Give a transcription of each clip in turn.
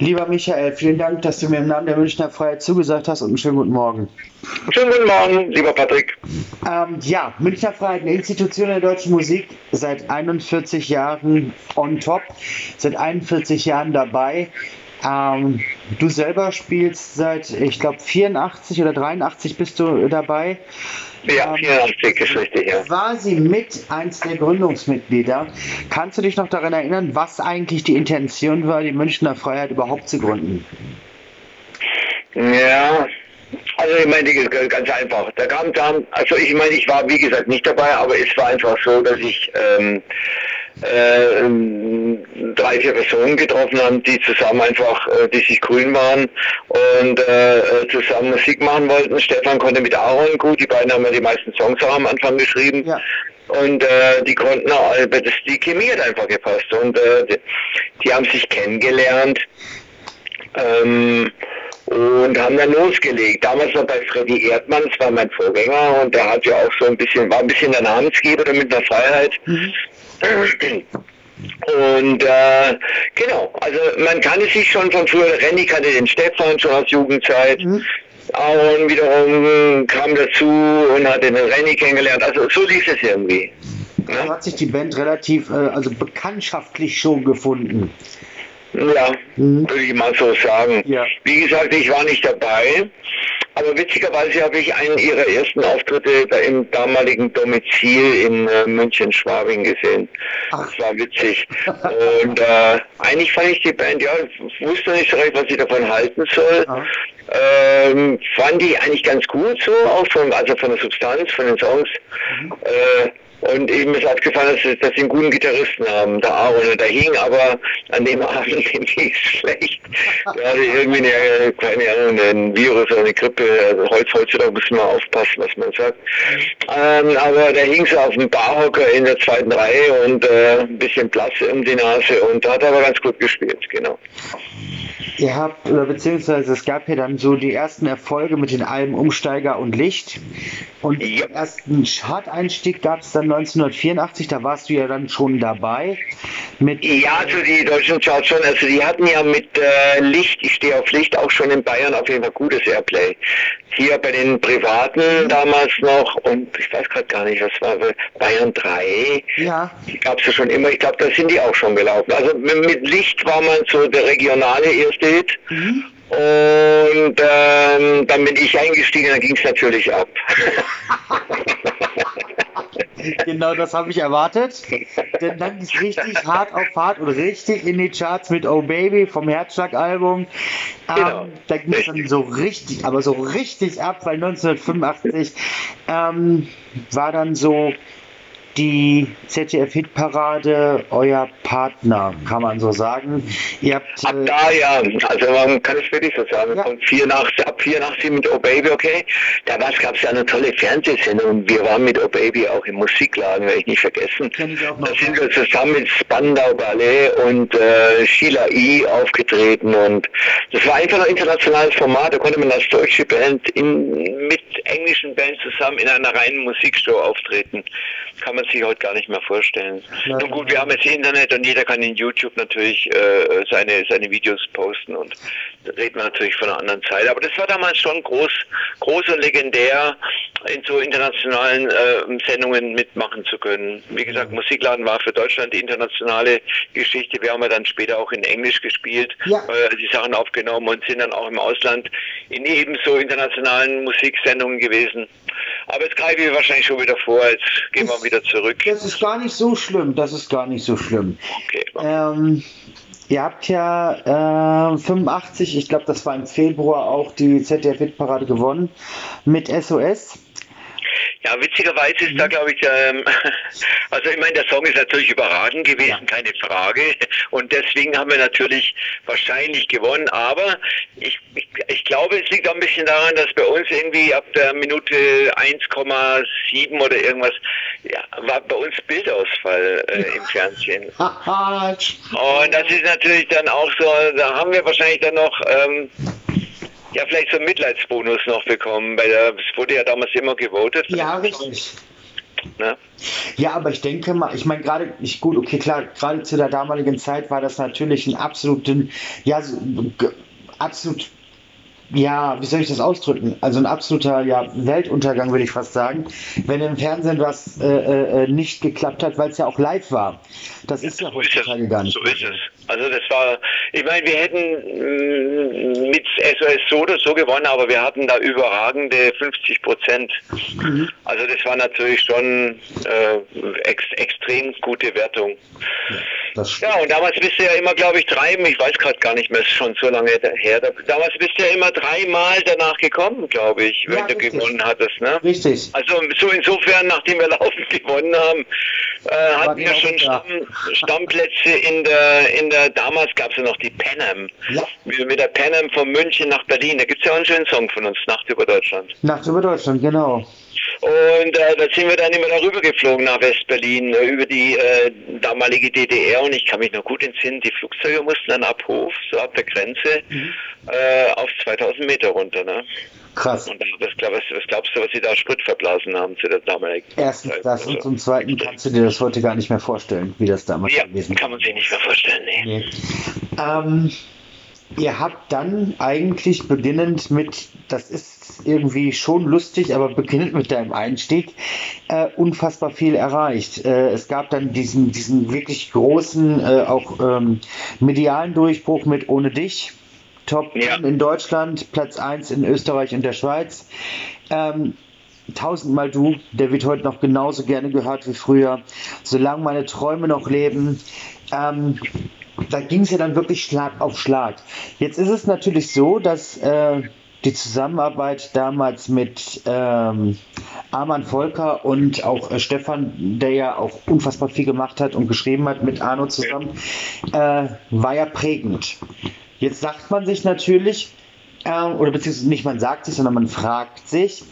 Lieber Michael, vielen Dank, dass du mir im Namen der Münchner Freiheit zugesagt hast und einen schönen guten Morgen. Schönen guten Morgen, lieber Patrick. Ähm, ja, Münchner Freiheit, eine Institution der deutschen Musik, seit 41 Jahren on top, seit 41 Jahren dabei. Ähm, du selber spielst seit, ich glaube, 84 oder 83 bist du dabei. Ja, 84 ähm, ist richtig, ja. War sie mit eins der Gründungsmitglieder. Kannst du dich noch daran erinnern, was eigentlich die Intention war, die Münchner Freiheit überhaupt zu gründen? Ja, also ich meine, ganz einfach. Da kam dann, also ich meine, ich war wie gesagt nicht dabei, aber es war einfach so, dass ich ähm, äh, drei, vier Personen getroffen haben, die zusammen einfach, äh, die sich grün waren und äh, äh, zusammen Musik machen wollten. Stefan konnte mit Aaron gut, die beiden haben ja die meisten Songs auch am Anfang geschrieben. Ja. Und äh, die konnten auch, das, die Chemie hat einfach gepasst. Und äh, die, die haben sich kennengelernt. Ähm, und haben dann losgelegt. Damals noch bei Freddy Erdmann, das war mein Vorgänger und der hat ja auch so ein bisschen, war ein bisschen der Namensgeber mit der Freiheit. Mhm. Und äh, genau, also man kann es sich schon von früher, Renny kannte den Stefan schon aus Jugendzeit. Mhm. Aaron wiederum kam dazu und hat den Renny kennengelernt. Also so lief es irgendwie. Also hat sich die Band relativ, äh, also bekanntschaftlich schon gefunden. Ja, mhm. würde ich mal so sagen. Ja. Wie gesagt, ich war nicht dabei, aber witzigerweise habe ich einen ihrer ersten Auftritte da im damaligen Domizil in äh, München-Schwabing gesehen. Ach. Das war witzig. Und äh, eigentlich fand ich die Band, ja, wusste nicht so recht, was ich davon halten soll. Ähm, fand ich eigentlich ganz gut so, auch von, also von der Substanz, von den Songs. Mhm. Äh, und ihm ist aufgefallen, dass, dass sie einen guten Gitarristen haben, der Aaron. Der hing aber an dem Abend nicht schlecht. Der hatte irgendwie eine, keine Ahnung, ein Virus oder eine Grippe. Also heutzutage muss man aufpassen, was man sagt. Ähm, aber der hing so auf dem Barhocker in der zweiten Reihe und äh, ein bisschen Blass um die Nase und da hat er aber ganz gut gespielt, genau. Ihr habt, beziehungsweise es gab ja dann so die ersten Erfolge mit den Alben Umsteiger und Licht. Und ja. den ersten Chart-Einstieg gab es dann 1984, da warst du ja dann schon dabei. Mit ja, also die deutschen Charts schon, also die hatten ja mit äh, Licht, ich stehe auf Licht, auch schon in Bayern auf jeden Fall gutes Airplay. Hier bei den Privaten damals noch und ich weiß gerade gar nicht, was war Bayern 3. Ja. Die gab es ja schon immer, ich glaube, da sind die auch schon gelaufen. Also mit Licht war man so der regionale erste Hit. Mhm. Und ähm, dann bin ich eingestiegen, dann ging es natürlich ab. genau das habe ich erwartet. Denn dann ist richtig hart auf hart und richtig in die Charts mit Oh Baby vom Herzschlag-Album. Genau. Ähm, da ging es dann so richtig, aber so richtig ab, weil 1985 ähm, war dann so die ZDF-Hitparade euer Partner, kann man so sagen. Ihr habt, ab äh, da ja, also man kann es wirklich so sagen, ja. von 84, ab 84 mit Oh Baby, okay, da gab es ja eine tolle Fernsehsendung. Wir waren mit Oh Baby auch im Musikladen, werde ich nicht vergessen. Ich auch noch da sind wir zusammen mit Spandau Ballet und äh, Sheila E. aufgetreten und das war einfach ein internationales Format, da konnte man als deutsche Band in, mit englischen Bands zusammen in einer reinen Musikshow auftreten. Kann man sich heute gar nicht mehr vorstellen. Ja. Nun gut, wir haben jetzt Internet und jeder kann in YouTube natürlich äh, seine, seine Videos posten und da redet man natürlich von einer anderen Zeit. Aber das war damals schon groß, groß und legendär, in so internationalen äh, Sendungen mitmachen zu können. Wie gesagt, Musikladen war für Deutschland die internationale Geschichte. Wir haben ja dann später auch in Englisch gespielt, ja. äh, die Sachen aufgenommen und sind dann auch im Ausland in ebenso internationalen Musiksendungen gewesen. Aber jetzt greife ich wahrscheinlich schon wieder vor, jetzt gehen wir wieder zurück. Das ist gar nicht so schlimm, das ist gar nicht so schlimm. Okay. Ähm, ihr habt ja äh, 85, ich glaube, das war im Februar auch die ZDF-Hitparade gewonnen mit SOS. Ja, witzigerweise ist mhm. da, glaube ich, ähm, also ich meine, der Song ist natürlich überragend gewesen, ja. keine Frage. Und deswegen haben wir natürlich wahrscheinlich gewonnen. Aber ich, ich, ich glaube, es liegt auch ein bisschen daran, dass bei uns irgendwie ab der Minute 1,7 oder irgendwas, ja, war bei uns Bildausfall äh, im Fernsehen. Und das ist natürlich dann auch so, da haben wir wahrscheinlich dann noch... Ähm, ja, vielleicht so einen Mitleidsbonus noch bekommen, weil es wurde ja damals immer gewotet. Ja, richtig. Ne? Ja, aber ich denke mal, ich meine gerade, ich gut, okay, klar, gerade zu der damaligen Zeit war das natürlich ein absoluten, ja, so, absolut ja, wie soll ich das ausdrücken? Also ein absoluter ja, Weltuntergang, würde ich fast sagen, wenn im Fernsehen was äh, äh, nicht geklappt hat, weil es ja auch live war. Das ist ja, ja heutzutage gar nicht. So ist es. Also das war, ich meine, wir hätten mm, mit SOS so oder so gewonnen, aber wir hatten da überragende 50 Prozent. Mhm. Also das war natürlich schon äh, ex, extrem gute Wertung. Ja, ja, und damals bist du ja immer, glaube ich, drei, ich weiß gerade gar nicht mehr, ist schon so lange her. Damals bist du ja immer dreimal danach gekommen, glaube ich, wenn ja, du richtig. gewonnen hattest. Ne? Richtig. Also so insofern, nachdem wir laufend gewonnen haben, äh, hatten wir schon Stamm, Stammplätze in der, in der, damals gab es ja noch die Panam. Ja. Mit der Panam von München nach Berlin. Da gibt es ja auch einen schönen Song von uns, Nacht über Deutschland. Nacht über Deutschland, genau. Und äh, da sind wir dann immer darüber geflogen nach Westberlin, äh, über die äh, damalige DDR. Und ich kann mich noch gut entsinnen, die Flugzeuge mussten dann ab Hof, so ab der Grenze, mhm. äh, auf 2000 Meter runter. Ne? Krass. Und was, was, was, glaubst du, was sie da Sprit verblasen haben zu der damaligen Erstens Zeit? das und also, zum Zweiten kannst du dir das heute gar nicht mehr vorstellen, wie das damals ja, gewesen ist. kann man sich nicht mehr vorstellen, nee. nee. Ähm, ihr habt dann eigentlich beginnend mit, das ist irgendwie schon lustig, aber beginnend mit deinem Einstieg, äh, unfassbar viel erreicht. Äh, es gab dann diesen, diesen wirklich großen, äh, auch ähm, medialen Durchbruch mit Ohne dich Top ja. in Deutschland, Platz 1 in Österreich und der Schweiz. Ähm, tausendmal du, der wird heute noch genauso gerne gehört wie früher. Solange meine Träume noch leben. Ähm, da ging es ja dann wirklich Schlag auf Schlag. Jetzt ist es natürlich so, dass äh, die Zusammenarbeit damals mit ähm, Arman Volker und auch äh, Stefan, der ja auch unfassbar viel gemacht hat und geschrieben hat mit Arno zusammen, äh, war ja prägend. Jetzt sagt man sich natürlich, äh, oder beziehungsweise nicht man sagt sich, sondern man fragt sich,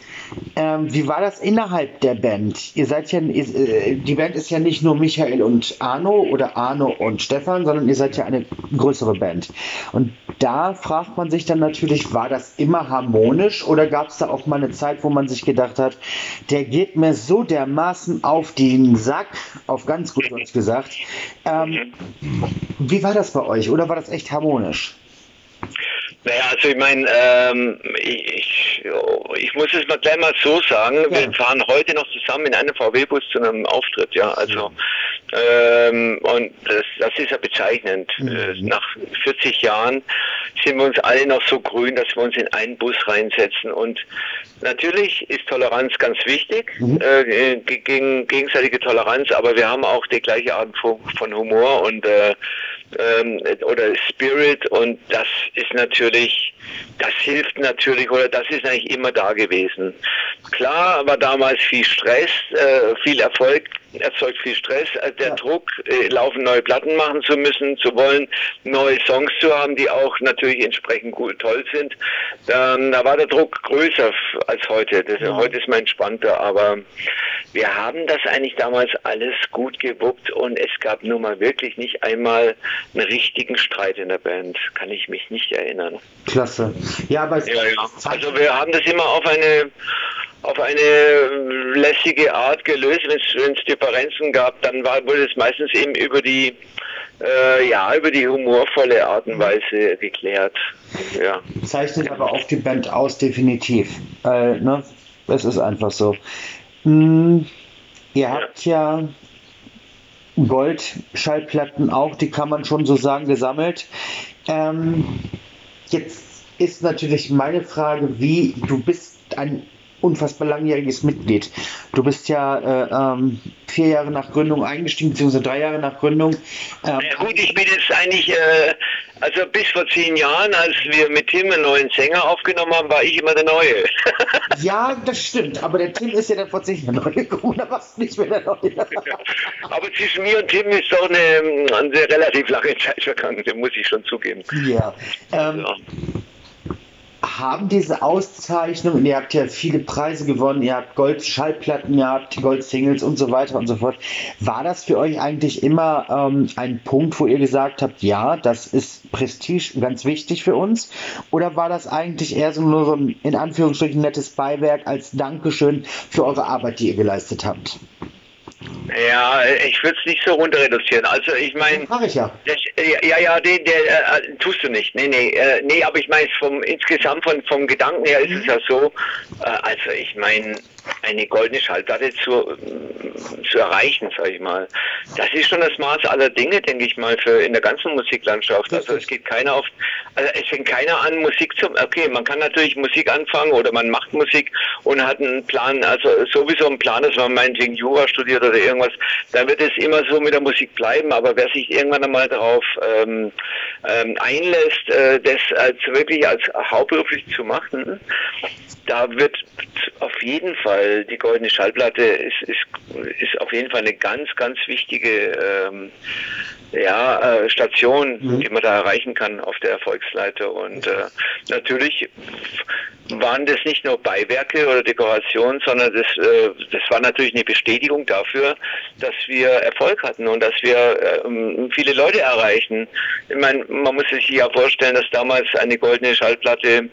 ähm, wie war das innerhalb der Band? Ihr seid ja, äh, die Band ist ja nicht nur Michael und Arno oder Arno und Stefan, sondern ihr seid ja eine größere Band. Und da fragt man sich dann natürlich, war das immer harmonisch oder gab es da auch mal eine Zeit, wo man sich gedacht hat, der geht mir so dermaßen auf den Sack, auf ganz gut Deutsch gesagt. Ähm, wie war das bei euch oder war das echt harmonisch? Naja, also ich meine, ähm, ich, ich muss es mal gleich mal so sagen, ja. wir fahren heute noch zusammen in einem VW-Bus zu einem Auftritt, ja, also ähm, und das, das ist ja bezeichnend. Mhm. Äh, nach 40 Jahren sind wir uns alle noch so grün, dass wir uns in einen Bus reinsetzen und natürlich ist Toleranz ganz wichtig, mhm. äh, gegen, gegenseitige Toleranz, aber wir haben auch die gleiche Art von, von Humor und äh, ähm, oder Spirit und das ist natürlich, das hilft natürlich oder das ist eigentlich immer da gewesen. Klar war damals viel Stress, äh, viel Erfolg erzeugt viel Stress, äh, der ja. Druck, äh, laufen neue Platten machen zu müssen, zu wollen, neue Songs zu haben, die auch natürlich entsprechend gut toll sind. Ähm, da war der Druck größer als heute. Das, ja. Heute ist man entspannter, aber wir haben das eigentlich damals alles gut gewuppt und es gab nun mal wirklich nicht einmal einen richtigen Streit in der Band. Kann ich mich nicht erinnern. Klasse. Ja, aber ja, ja. also wir haben das immer auf eine auf eine lässige Art gelöst. Wenn es Differenzen gab, dann war, wurde es meistens eben über die äh, ja, über die humorvolle Art und Weise geklärt. Ja. Zeichnet aber auch die Band aus, definitiv. Äh, ne? Es ist einfach so. Hm, ihr habt ja Goldschallplatten auch, die kann man schon so sagen, gesammelt. Ähm, jetzt ist natürlich meine Frage, wie du bist ein unfassbar langjähriges Mitglied. Du bist ja äh, ähm, vier Jahre nach Gründung eingestiegen, beziehungsweise drei Jahre nach Gründung. Ähm, ja, gut, ich bin jetzt eigentlich, äh, also bis vor zehn Jahren, als wir mit Tim einen neuen Sänger aufgenommen haben, war ich immer der Neue. ja, das stimmt, aber der Tim ist ja dann vor zehn Jahren neu gekommen, da warst du nicht mehr der Neue. aber zwischen mir und Tim ist doch eine, eine relativ lange Zeit vergangen, das muss ich schon zugeben. Ja. Ähm, ja haben diese Auszeichnungen, ihr habt ja viele Preise gewonnen, ihr habt Gold-Schallplatten, ihr habt Gold-Singles und so weiter und so fort. War das für euch eigentlich immer ähm, ein Punkt, wo ihr gesagt habt, ja, das ist Prestige ganz wichtig für uns? Oder war das eigentlich eher so nur so ein, in Anführungsstrichen, nettes Beiwerk als Dankeschön für eure Arbeit, die ihr geleistet habt? Ja, ich würde es nicht so runter reduzieren. Also ich meine. Mach ich ja. Das, ja, ja, den, der, äh, tust du nicht. Nee, nee, äh, nee, aber ich meine vom insgesamt von, vom Gedanken her ist mhm. es ja so, äh, also ich meine, eine goldene Schallplatte zu, zu erreichen, sag ich mal. Das ist schon das Maß aller Dinge, denke ich mal, für in der ganzen Musiklandschaft. Also es geht keiner auf, also es fängt keiner an, Musik zu, okay, man kann natürlich Musik anfangen oder man macht Musik und hat einen Plan, also sowieso einen Plan, dass man meinetwegen Jura studiert oder irgendwas, dann wird es immer so mit der Musik bleiben, aber wer sich irgendwann einmal darauf ähm, ähm, einlässt, äh, das als wirklich als hauptberuflich zu machen, da wird auf jeden Fall die goldene Schallplatte ist, ist, ist auf jeden Fall eine ganz, ganz wichtige ähm, ja, äh, Station, mhm. die man da erreichen kann auf der Erfolgsleiter. Und äh, natürlich waren das nicht nur Beiwerke oder Dekorationen, sondern das, äh, das war natürlich eine Bestätigung dafür, dass wir Erfolg hatten und dass wir äh, viele Leute erreichen. Ich meine, man muss sich ja vorstellen, dass damals eine goldene Schallplatte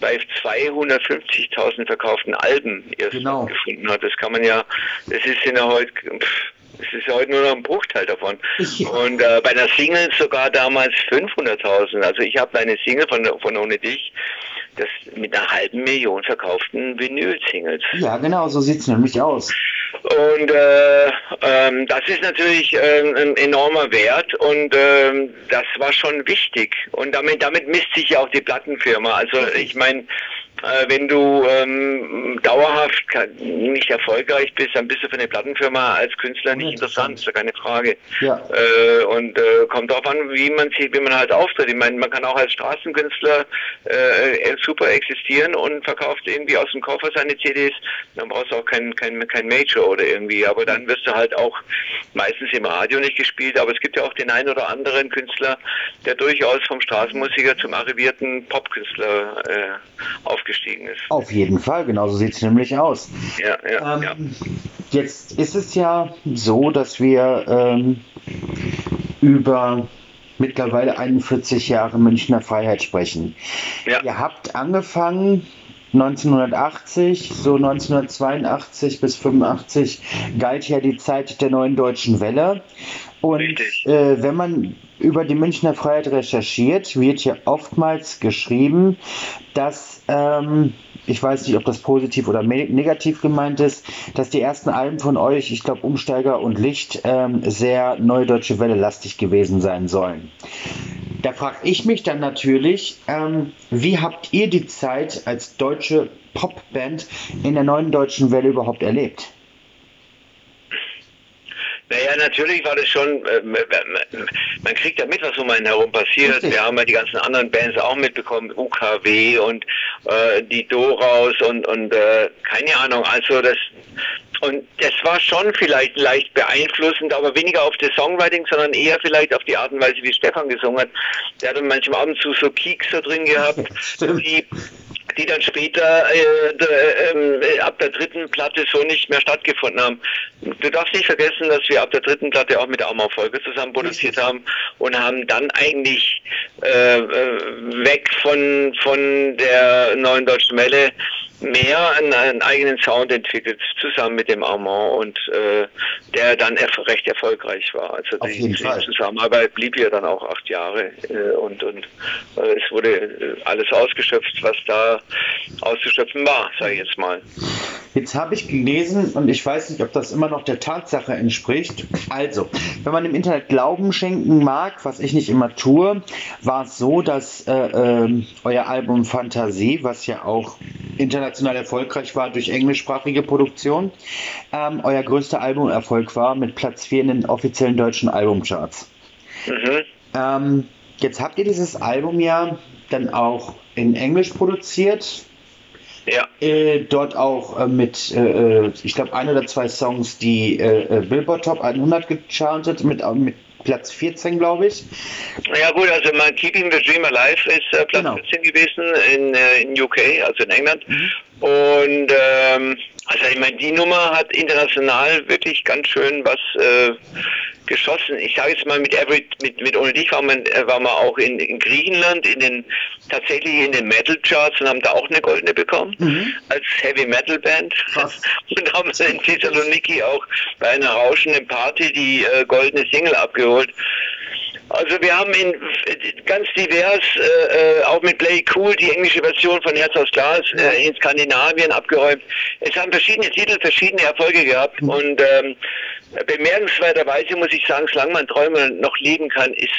bei 250.000 verkauften Alben erst genau. gefunden hat. Das kann man ja, das ist in der heute es ist heute nur noch ein Bruchteil davon. Ja. Und äh, bei einer Single sogar damals 500.000. Also ich habe eine Single von, von Ohne Dich, das mit einer halben Million verkauften Vinyl-Singles. Ja, genau, so sieht es nämlich aus. Und äh, ähm, das ist natürlich äh, ein enormer Wert und äh, das war schon wichtig. Und damit, damit misst sich ja auch die Plattenfirma. Also ich meine, äh, wenn du ähm, dauerhaft nicht erfolgreich bist, dann bist du für eine Plattenfirma als Künstler nicht interessant, ist ja keine Frage. Ja. Äh, und äh, kommt darauf an, wie man sieht, wie man halt auftritt. Ich meine, man kann auch als Straßenkünstler äh, super existieren und verkauft irgendwie aus dem Koffer seine CDs. Dann brauchst du auch kein, kein, kein Major oder irgendwie. Aber dann wirst du halt auch meistens im Radio nicht gespielt. Aber es gibt ja auch den einen oder anderen Künstler, der durchaus vom Straßenmusiker zum arrivierten Popkünstler äh, aufgestellt aufgestiegen ist. Auf jeden Fall, genauso sieht es nämlich aus. Ja, ja, ähm, ja. Jetzt ist es ja so, dass wir ähm, über mittlerweile 41 Jahre Münchner Freiheit sprechen. Ja. Ihr habt angefangen 1980, so 1982 bis 85 galt ja die Zeit der neuen deutschen Welle. Und äh, wenn man über die Münchner Freiheit recherchiert, wird hier oftmals geschrieben, dass, ähm, ich weiß nicht, ob das positiv oder negativ gemeint ist, dass die ersten Alben von euch, ich glaube Umsteiger und Licht, ähm, sehr neue deutsche Welle lastig gewesen sein sollen. Da frage ich mich dann natürlich, ähm, wie habt ihr die Zeit als deutsche Popband in der neuen deutschen Welle überhaupt erlebt? Naja, natürlich war das schon, äh, man kriegt ja mit, was um einen herum passiert. Wir haben ja die ganzen anderen Bands auch mitbekommen, UKW und äh, die Doraus und, und äh, keine Ahnung, also das, und das war schon vielleicht leicht beeinflussend, aber weniger auf das Songwriting, sondern eher vielleicht auf die Art und Weise, wie Stefan gesungen hat. Der hat manchmal ab und zu so Keeks da drin gehabt, die die dann später äh, äh, ab der dritten Platte so nicht mehr stattgefunden haben. Du darfst nicht vergessen, dass wir ab der dritten Platte auch mit der Folge zusammen produziert haben und haben dann eigentlich äh, äh, weg von, von der neuen deutschen Welle mehr einen, einen, eigenen Sound entwickelt, zusammen mit dem Armand und äh, der dann recht erfolgreich war. Also Auf die, die Zusammenarbeit blieb ja dann auch acht Jahre äh, und, und äh, es wurde äh, alles ausgeschöpft, was da auszuschöpfen war, sage ich jetzt mal. Jetzt habe ich gelesen und ich weiß nicht, ob das immer noch der Tatsache entspricht. Also, wenn man im Internet Glauben schenken mag, was ich nicht immer tue, war es so, dass äh, äh, euer Album Fantasie, was ja auch international erfolgreich war durch englischsprachige Produktion, ähm, euer größter Albumerfolg war mit Platz 4 in den offiziellen deutschen Albumcharts. Mhm. Ähm, jetzt habt ihr dieses Album ja dann auch in Englisch produziert. Ja. Äh, dort auch äh, mit, äh, äh ich glaube, ein oder zwei Songs, die äh, äh, Billboard Top 100 gechartet, mit, mit Platz 14, glaube ich. Ja gut, also mein Keeping the Dream Alive ist äh, Platz genau. 14 gewesen in, äh, in UK, also in England. Mhm. Und ähm, also ich meine, die Nummer hat international wirklich ganz schön was äh, geschossen. Ich sage jetzt mal, mit Every, mit, mit Ohne Dich waren wir, äh, waren wir auch in, in Griechenland, in den, tatsächlich in den Metal Charts und haben da auch eine goldene bekommen, mhm. als Heavy Metal Band. Krass. Und haben in Thessaloniki auch bei einer rauschenden Party die äh, goldene Single abgeholt. Also wir haben in ganz divers, äh, äh, auch mit Play Cool, die englische Version von Herz aus Glas äh, in Skandinavien abgeräumt. Es haben verschiedene Titel verschiedene Erfolge gehabt mhm. und ähm, Bemerkenswerterweise muss ich sagen, solange man Träume noch leben kann, ist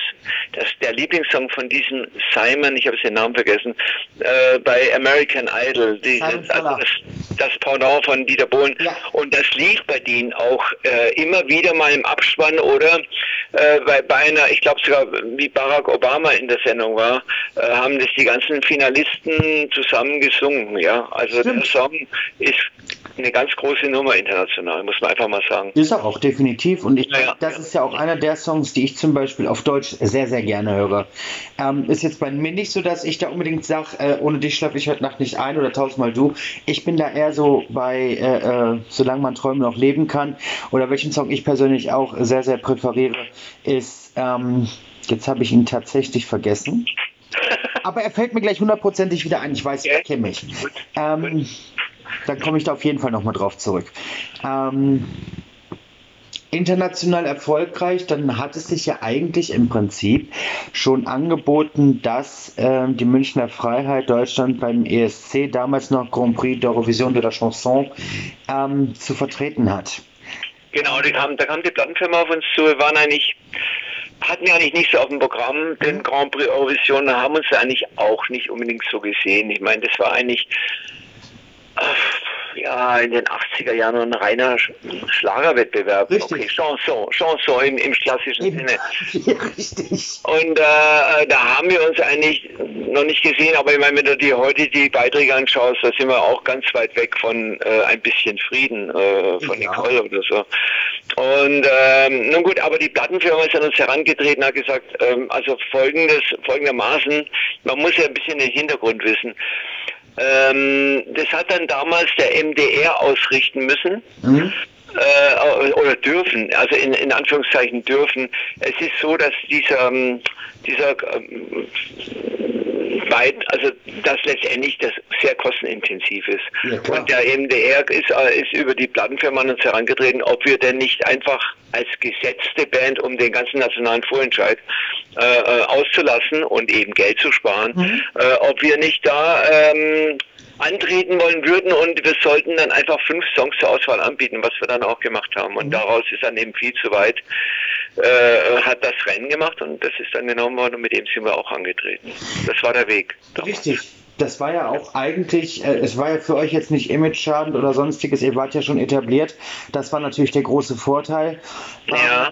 das der Lieblingssong von diesem Simon, ich habe den Namen vergessen, äh, bei American Idol, die, also das, das Pendant von Dieter Bohlen. Ja. Und das lief bei denen auch äh, immer wieder mal im Abspann oder äh, bei, bei einer, ich glaube sogar wie Barack Obama in der Sendung war, äh, haben das die ganzen Finalisten zusammen gesungen. Ja, also Stimmt. der Song ist eine ganz große Nummer international, muss man einfach mal sagen. Ist er auch, definitiv. Und ich, ja, das ja. ist ja auch einer der Songs, die ich zum Beispiel auf Deutsch sehr, sehr gerne höre. Ähm, ist jetzt bei mir nicht so, dass ich da unbedingt sage, äh, ohne dich schlafe ich heute Nacht nicht ein oder tausendmal du. Ich bin da eher so bei, äh, äh, solange man Träume noch leben kann. Oder welchen Song ich persönlich auch sehr, sehr präferiere, ist, ähm, jetzt habe ich ihn tatsächlich vergessen. Aber er fällt mir gleich hundertprozentig wieder ein. Ich weiß, ich kenne mich. Ähm, dann komme ich da auf jeden Fall nochmal drauf zurück. Ähm, international erfolgreich, dann hat es sich ja eigentlich im Prinzip schon angeboten, dass äh, die Münchner Freiheit Deutschland beim ESC, damals noch Grand Prix d'Eurovision de la Chanson, ähm, zu vertreten hat. Genau, kam, da kam die Plattenfirma auf uns zu, wir waren eigentlich hatten wir eigentlich nicht so auf dem Programm, den Grand Prix Eurovision, haben uns eigentlich auch nicht unbedingt so gesehen. Ich meine, das war eigentlich ja, in den 80er Jahren ein reiner Schlagerwettbewerb. Richtig. Okay, Chanson, Chanson im, im klassischen Eben. Sinne. Ja, richtig. Und äh, da haben wir uns eigentlich noch nicht gesehen, aber ich meine, wenn du dir heute die Beiträge anschaust, da sind wir auch ganz weit weg von äh, ein bisschen Frieden, äh, von ja. Nicole oder so. Und ähm, nun gut, aber die Plattenfirma ist an uns herangetreten und hat gesagt, ähm, also folgendes, folgendermaßen, man muss ja ein bisschen den Hintergrund wissen. Ähm, das hat dann damals der MDR ausrichten müssen. Mhm. Äh, oder dürfen, also in, in Anführungszeichen dürfen. Es ist so, dass dieser, ähm, dieser ähm, weit, also dass letztendlich das sehr kostenintensiv ist. Ja, und der MDR ist, äh, ist über die Plattenfirma an uns herangetreten, ob wir denn nicht einfach als gesetzte Band, um den ganzen nationalen Vorentscheid äh, äh, auszulassen und eben Geld zu sparen, mhm. äh, ob wir nicht da ähm, antreten wollen würden und wir sollten dann einfach fünf Songs zur Auswahl anbieten, was wir dann auch gemacht haben. Und mhm. daraus ist dann eben viel zu weit, äh, hat das Rennen gemacht und das ist dann genommen worden und mit dem sind wir auch angetreten. Das war der Weg. Damals. Richtig. Das war ja auch eigentlich, äh, es war ja für euch jetzt nicht image-schadend oder sonstiges, ihr wart ja schon etabliert. Das war natürlich der große Vorteil. Ja.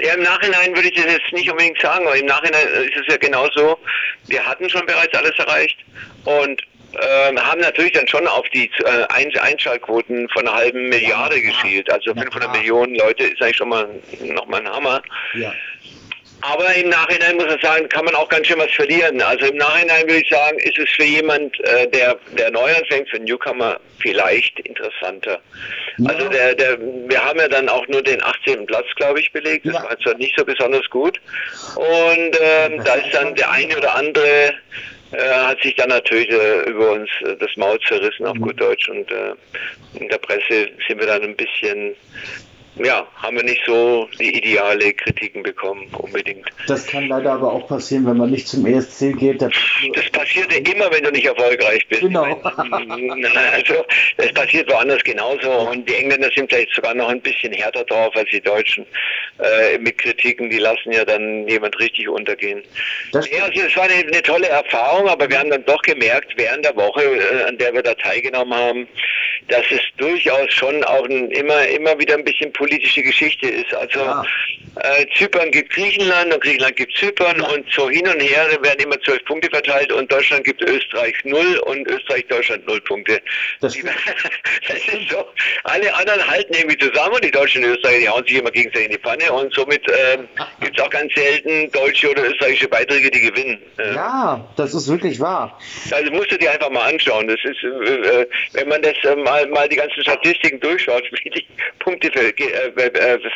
Ja, im Nachhinein würde ich das jetzt nicht unbedingt sagen, aber im Nachhinein ist es ja genauso. Wir hatten schon bereits alles erreicht und äh, haben natürlich dann schon auf die äh, Einschaltquoten von einer halben Milliarde ja, geschielt. Also 500 ja, Millionen Leute ist eigentlich schon mal nochmal ein Hammer. Ja. Aber im Nachhinein muss man sagen, kann man auch ganz schön was verlieren. Also im Nachhinein würde ich sagen, ist es für jemand, äh, der, der neu anfängt, für einen Newcomer vielleicht interessanter. Ja. Also der, der, wir haben ja dann auch nur den 18. Platz, glaube ich, belegt. Das ja. war zwar nicht so besonders gut. Und ähm, da ist dann der eine oder andere hat sich dann natürlich äh, über uns äh, das Maul zerrissen auf mhm. gut Deutsch und äh, in der Presse sind wir dann ein bisschen ja, haben wir nicht so die ideale Kritiken bekommen, unbedingt. Das kann leider aber auch passieren, wenn man nicht zum ESC geht. Das passiert ja immer, wenn du nicht erfolgreich bist. Genau. also, das passiert woanders genauso. Und die Engländer sind vielleicht sogar noch ein bisschen härter drauf als die Deutschen. Äh, mit Kritiken, die lassen ja dann jemand richtig untergehen. Das ja, also, es war eine, eine, tolle Erfahrung, aber wir haben dann doch gemerkt, während der Woche, äh, an der wir da teilgenommen haben, dass es durchaus schon auch ein, immer, immer wieder ein bisschen politisch politische Geschichte ist. Also ja. äh, Zypern gibt Griechenland und Griechenland gibt Zypern ja. und so hin und her werden immer zwölf Punkte verteilt und Deutschland gibt Österreich null und Österreich Deutschland null Punkte. Das, die, das ist so. Alle anderen halten irgendwie zusammen und die Deutschen und Österreicher, die hauen sich immer gegenseitig in die Pfanne und somit äh, gibt es auch ganz selten deutsche oder österreichische Beiträge, die gewinnen. Äh, ja, das ist wirklich wahr. Also musst du dir einfach mal anschauen. Das ist, äh, äh wenn man das äh, mal, mal die ganzen Statistiken durchschaut, wie die Punkte vergehen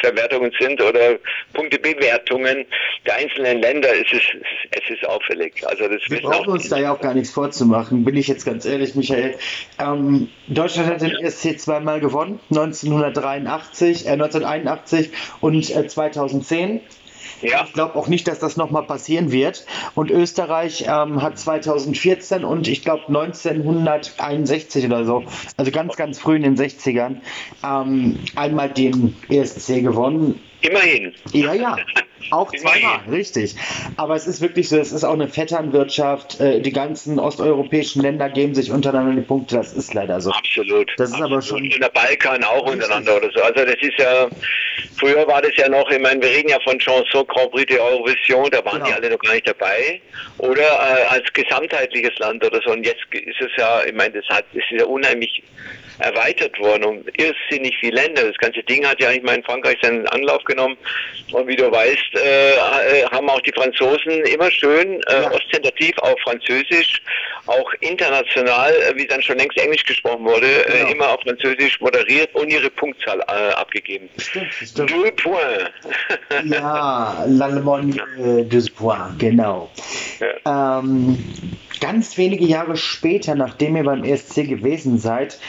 Punkteverwertungen sind oder Punktebewertungen der einzelnen Länder, es ist, es ist auffällig. Also das Wir brauchen uns da ja auch gar nichts vorzumachen, bin ich jetzt ganz ehrlich, Michael. Ähm, Deutschland hat den ESC zweimal gewonnen, 1983, äh, 1981 und äh, 2010. Ja. Ich glaube auch nicht, dass das nochmal passieren wird. Und Österreich ähm, hat 2014 und ich glaube 1961 oder so, also ganz, ganz früh in den 60ern, ähm, einmal den ESC gewonnen. Immerhin. Ja, ja. Auch zweimal, richtig. Aber es ist wirklich so, es ist auch eine Vetternwirtschaft. Äh, die ganzen osteuropäischen Länder geben sich untereinander die Punkte. Das ist leider so. Absolut. Das ist Absolut. aber schon. In der Balkan auch richtig. untereinander oder so. Also das ist ja, früher war das ja noch, ich meine, wir reden ja von Chanson Grand Prix de Eurovision, da waren genau. die alle noch gar nicht dabei. Oder äh, als gesamtheitliches Land oder so. Und jetzt ist es ja, ich meine, das hat, das ist ja unheimlich erweitert worden um irrsinnig viele Länder. Das ganze Ding hat ja eigentlich mal in Frankreich seinen Anlauf genommen. Und wie du weißt, äh, äh, haben auch die Franzosen immer schön äh, ja. ostentativ auf Französisch, auch international, äh, wie dann schon längst Englisch gesprochen wurde, äh, genau. immer auf Französisch moderiert und ihre Punktzahl äh, abgegeben. Stimmt, stimmt. Deux points. ja, l'Allemagne deux points, genau. Ja. Ähm, ganz wenige Jahre später, nachdem ihr beim ESC gewesen seid,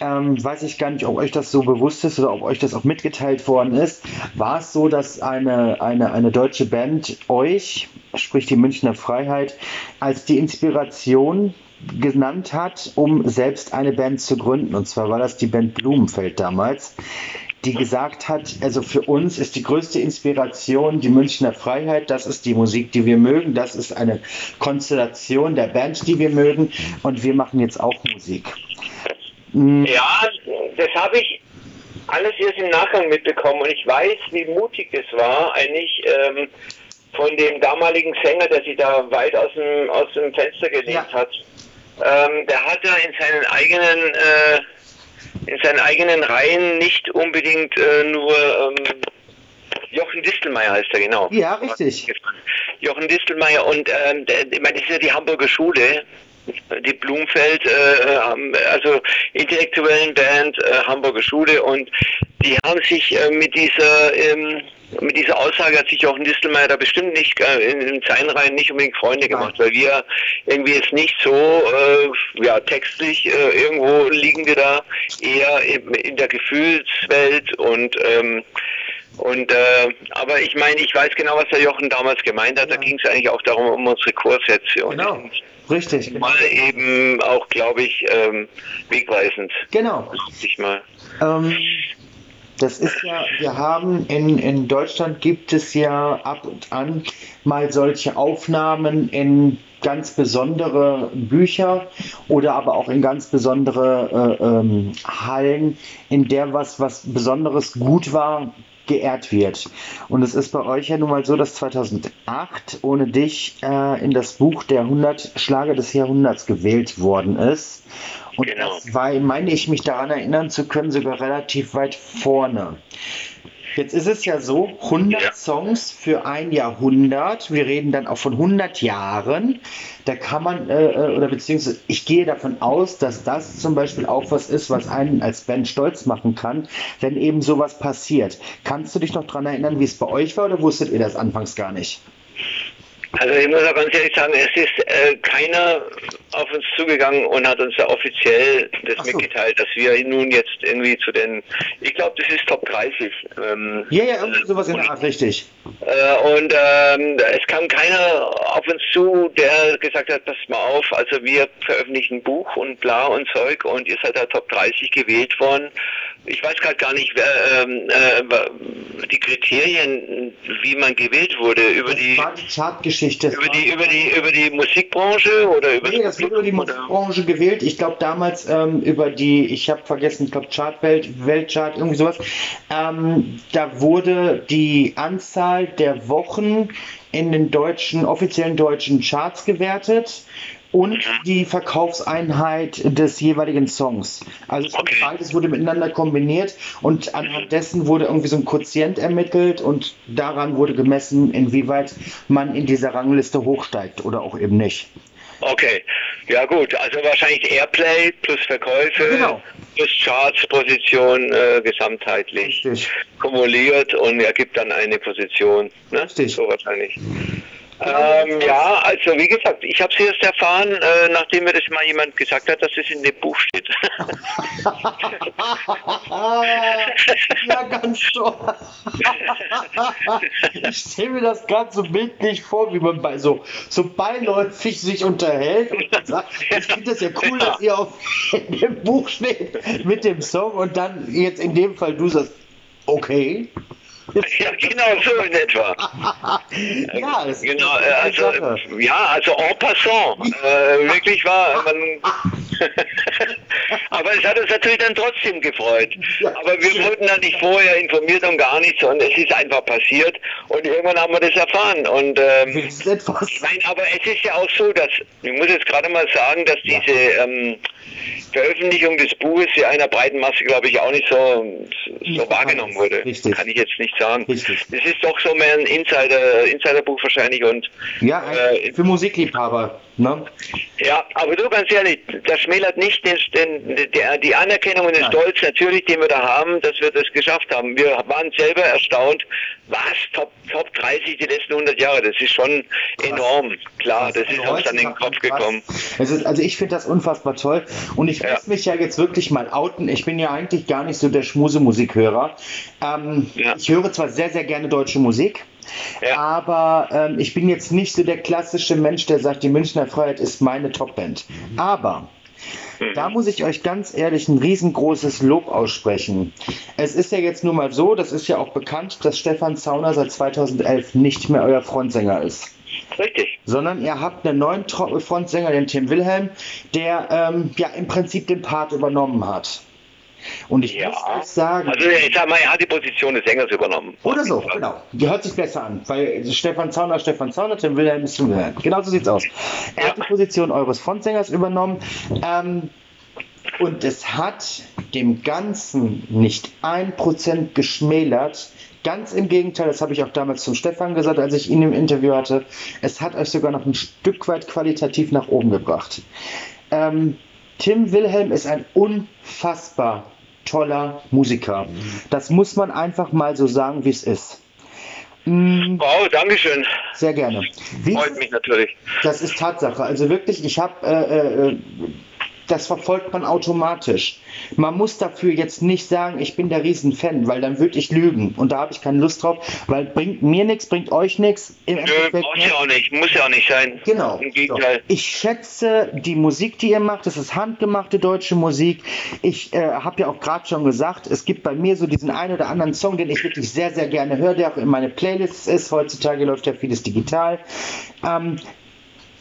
ähm, weiß ich gar nicht, ob euch das so bewusst ist oder ob euch das auch mitgeteilt worden ist, war es so, dass eine, eine, eine deutsche Band euch, sprich die Münchner Freiheit, als die Inspiration genannt hat, um selbst eine Band zu gründen. Und zwar war das die Band Blumenfeld damals die gesagt hat, also für uns ist die größte Inspiration die Münchner Freiheit, das ist die Musik, die wir mögen, das ist eine Konstellation der Band, die wir mögen und wir machen jetzt auch Musik. Mhm. Ja, das habe ich alles erst im Nachgang mitbekommen und ich weiß, wie mutig es war, eigentlich ähm, von dem damaligen Sänger, der sich da weit aus dem, aus dem Fenster gelegt ja. hat. Ähm, der hat da in seinen eigenen äh, in seinen eigenen Reihen nicht unbedingt äh, nur ähm, Jochen Distelmeier heißt er, genau. Ja, richtig. Jochen Distelmeier und ähm, der, ich meine, das ist ja die Hamburger Schule, die Blumfeld, äh, also intellektuellen Band, äh, Hamburger Schule und die haben sich äh, mit dieser ähm, mit dieser Aussage hat sich auch da bestimmt nicht äh, in den Zeilenreihen nicht unbedingt Freunde gemacht, weil wir irgendwie jetzt nicht so äh, ja textlich äh, irgendwo liegen wir da eher in, in der Gefühlswelt und ähm, und äh, aber ich meine, ich weiß genau, was der Jochen damals gemeint hat. Ja. Da ging es eigentlich auch darum um unsere Chorsätze. Genau. Richtig. Mal eben auch, glaube ich, ähm, wegweisend. Genau. Ich mal. Ähm, das ist ja, wir haben in, in Deutschland gibt es ja ab und an mal solche Aufnahmen in ganz besondere Bücher oder aber auch in ganz besondere äh, ähm, Hallen, in der was, was Besonderes gut war, geehrt wird. Und es ist bei euch ja nun mal so, dass 2008 ohne dich äh, in das Buch der 100 Schlager des Jahrhunderts gewählt worden ist. Und genau. das war, meine ich, mich daran erinnern zu können, sogar relativ weit vorne. Jetzt ist es ja so, 100 ja. Songs für ein Jahrhundert. Wir reden dann auch von 100 Jahren. Da kann man, äh, äh, oder beziehungsweise ich gehe davon aus, dass das zum Beispiel auch was ist, was einen als Band stolz machen kann, wenn eben sowas passiert. Kannst du dich noch daran erinnern, wie es bei euch war oder wusstet ihr das anfangs gar nicht? Also ich muss auch ganz ehrlich sagen, es ist äh, keiner auf uns zugegangen und hat uns da offiziell das so. mitgeteilt, dass wir nun jetzt irgendwie zu den, ich glaube, das ist Top 30. Ähm, ja, ja, irgendwie sowas in der Art, richtig. Äh, und ähm, es kam keiner auf uns zu, der gesagt hat, passt mal auf, also wir veröffentlichen ein Buch und bla und Zeug und ihr seid da Top 30 gewählt worden ich weiß gerade gar nicht, wer, ähm, äh, die Kriterien, wie man gewählt wurde über das die, war die Chartgeschichte. Über die, über die, über die Musikbranche oder über nee, das über die Musikbranche gewählt. Ich glaube damals ähm, über die, ich habe vergessen, ich glaube Chartwelt, Weltchart, irgendwie sowas. Ähm, da wurde die Anzahl der Wochen in den deutschen, offiziellen deutschen Charts gewertet und die Verkaufseinheit des jeweiligen Songs. Also okay. beides wurde miteinander kombiniert und anhand dessen wurde irgendwie so ein Quotient ermittelt und daran wurde gemessen, inwieweit man in dieser Rangliste hochsteigt oder auch eben nicht. Okay, Ja gut, also wahrscheinlich Airplay plus Verkäufe genau. plus Charts-Position äh, gesamtheitlich Richtig. kumuliert und ergibt dann eine Position. Ne? Richtig. So wahrscheinlich. Ähm, ja, also wie gesagt, ich habe es erst erfahren, äh, nachdem mir das mal jemand gesagt hat, dass es in dem Buch steht. ja, ganz toll. ich stelle mir das gerade so bildlich vor, wie man bei so, so beiläufig sich unterhält und sagt, ich finde das ja cool, dass ihr auf dem Buch steht mit dem Song und dann jetzt in dem Fall du sagst, okay. Ja, genau so in etwa. ja, genau, ist also, ja, also en passant. Äh, wirklich wahr. aber es hat uns natürlich dann trotzdem gefreut. Aber wir wurden dann nicht vorher informiert und gar nichts, sondern es ist einfach passiert und irgendwann haben wir das erfahren. Und ähm, ich meine, aber es ist ja auch so, dass, ich muss jetzt gerade mal sagen, dass diese ähm, Veröffentlichung des Buches ja einer breiten Masse, glaube ich, auch nicht so, so wahrgenommen wurde. Richtig. Kann ich jetzt nicht sagen. Richtig. Es ist doch so mehr ein Insider, Insiderbuch wahrscheinlich und ja, äh, für Musikliebhaber. Ne? Ja, aber du ganz ehrlich, das schmälert nicht den, den, der, die Anerkennung und den Nein. Stolz natürlich, den wir da haben, dass wir das geschafft haben. Wir waren selber erstaunt, was, Top, Top 30 die letzten 100 Jahre, das ist schon krass. enorm. Klar, krass. das ist also uns an den Kopf gekommen. Also, also ich finde das unfassbar toll und ich ja. muss mich ja jetzt wirklich mal outen. Ich bin ja eigentlich gar nicht so der Schmusemusikhörer. Ähm, ja. Ich höre zwar sehr, sehr gerne deutsche Musik, ja. Aber ähm, ich bin jetzt nicht so der klassische Mensch, der sagt, die Münchner Freiheit ist meine Topband. Aber mhm. da muss ich euch ganz ehrlich ein riesengroßes Lob aussprechen. Es ist ja jetzt nur mal so, das ist ja auch bekannt, dass Stefan Zauner seit 2011 nicht mehr euer Frontsänger ist. Richtig. Sondern ihr habt einen neuen Frontsänger, den Tim Wilhelm, der ähm, ja im Prinzip den Part übernommen hat. Und ich ja. muss euch sagen. Also ich sag mal, er hat die Position des Sängers übernommen. Oder so, genau. Die hört sich besser an. Weil Stefan Zauner, Stefan Zauner, Tim Wilhelm ist Wilhelm. Genau so sieht's aus. Er ja. hat die Position eures Frontsängers übernommen. Ähm, und es hat dem Ganzen nicht ein Prozent geschmälert. Ganz im Gegenteil, das habe ich auch damals zum Stefan gesagt, als ich ihn im Interview hatte. Es hat euch sogar noch ein Stück weit qualitativ nach oben gebracht. Ähm, Tim Wilhelm ist ein unfassbar toller Musiker. Das muss man einfach mal so sagen, wie es ist. Mm. Wow, Dankeschön. Sehr gerne. Wie Freut mich natürlich. Das ist Tatsache. Also wirklich, ich habe äh, äh, das verfolgt man automatisch. Man muss dafür jetzt nicht sagen, ich bin der Riesenfan, weil dann würde ich lügen. Und da habe ich keine Lust drauf, weil bringt mir nichts, bringt euch nichts. Nö, braucht ja auch nicht, muss ja auch nicht sein. Genau. Im Gegenteil. So. Ich schätze die Musik, die ihr macht, das ist handgemachte deutsche Musik. Ich äh, habe ja auch gerade schon gesagt, es gibt bei mir so diesen einen oder anderen Song, den ich wirklich sehr, sehr gerne höre, der auch in meine Playlists ist. Heutzutage läuft ja vieles digital. Ähm,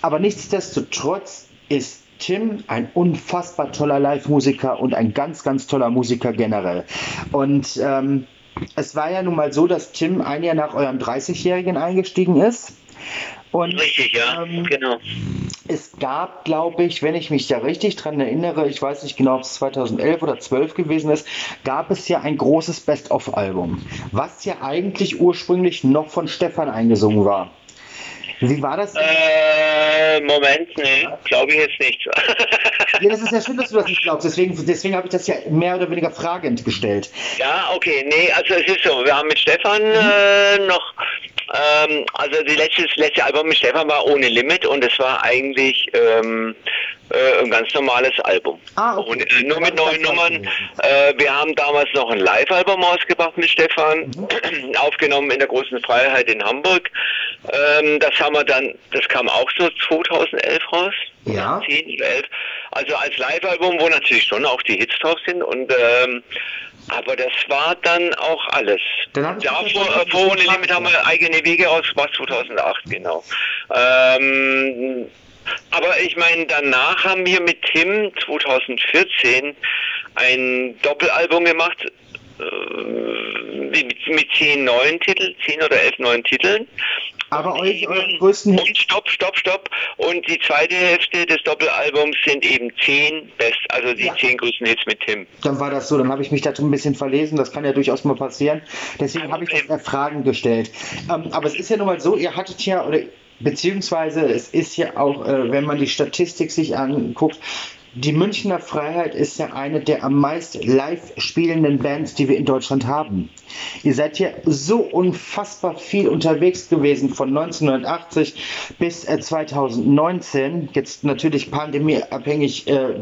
aber nichtsdestotrotz ist Tim ein unfassbar toller Live-Musiker und ein ganz, ganz toller Musiker generell. Und ähm, es war ja nun mal so, dass Tim ein Jahr nach eurem 30-Jährigen eingestiegen ist. Und, richtig, ja, ähm, genau. Es gab, glaube ich, wenn ich mich da richtig dran erinnere, ich weiß nicht genau, ob es 2011 oder 12 gewesen ist, gab es ja ein großes Best-of-Album, was ja eigentlich ursprünglich noch von Stefan eingesungen war. Wie war das? Äh, Moment, nee, glaube ich jetzt nicht. ja, das ist ja schön, dass du das nicht glaubst. Deswegen, deswegen habe ich das ja mehr oder weniger fragend gestellt. Ja, okay, nee, also es ist so, wir haben mit Stefan mhm. äh, noch, ähm, also das letzte, letzte Album mit Stefan war ohne Limit und es war eigentlich ähm, äh, ein ganz normales Album. Ah, okay. Und, äh, nur mit neuen Nummern. Äh, wir haben damals noch ein Live-Album ausgebracht mit Stefan, mhm. aufgenommen in der Großen Freiheit in Hamburg. Ähm, das haben wir dann, das kam auch so 2011 raus. Ja. 10 oder 11. Also als Live-Album, wo natürlich schon auch die Hits drauf sind und ähm, aber das war dann auch alles. Dann ja, vor, vor ohne Limit haben wir eigene Wege aus, war 2008, genau. Ähm, aber ich meine, danach haben wir mit Tim 2014 ein Doppelalbum gemacht äh, mit, mit zehn neuen Titeln, zehn oder elf neuen Titeln. Aber euch, euren größten Und stopp, stopp, stopp. Und die zweite Hälfte des Doppelalbums sind eben zehn Best, also die ja. zehn größten Hits mit Tim. Dann war das so, dann habe ich mich dazu ein bisschen verlesen, das kann ja durchaus mal passieren. Deswegen habe ich das Fragen gestellt. Ähm, aber es ist ja nun mal so, ihr hattet ja, oder beziehungsweise es ist ja auch, äh, wenn man die Statistik sich anguckt, die Münchner Freiheit ist ja eine der am meist live spielenden Bands, die wir in Deutschland haben. Ihr seid hier so unfassbar viel unterwegs gewesen von 1980 bis 2019. Äh, Jetzt natürlich pandemieabhängig äh,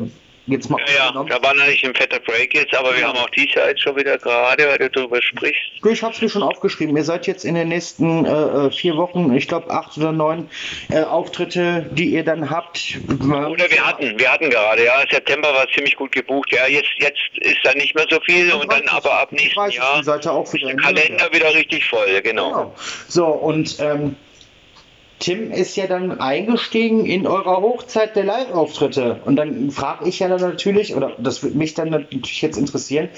Jetzt mal ja, ja, da war natürlich ein fetter Break jetzt, aber wir haben auch die Zeit schon wieder gerade, weil du darüber sprichst. Ich habe es mir schon aufgeschrieben. Ihr seid jetzt in den nächsten äh, äh vier Wochen, ich glaube acht oder neun äh, Auftritte, die ihr dann habt. Oder wir hatten, wir hatten gerade, ja. September war ziemlich gut gebucht. Ja, jetzt, jetzt ist da nicht mehr so viel und dann aber ab nächsten Jahr seid ihr auch wieder der Kalender wieder richtig voll, genau. genau. So, und ähm, Tim ist ja dann eingestiegen in eurer Hochzeit der Live-Auftritte. Und dann frage ich ja dann natürlich, oder das würde mich dann natürlich jetzt interessieren,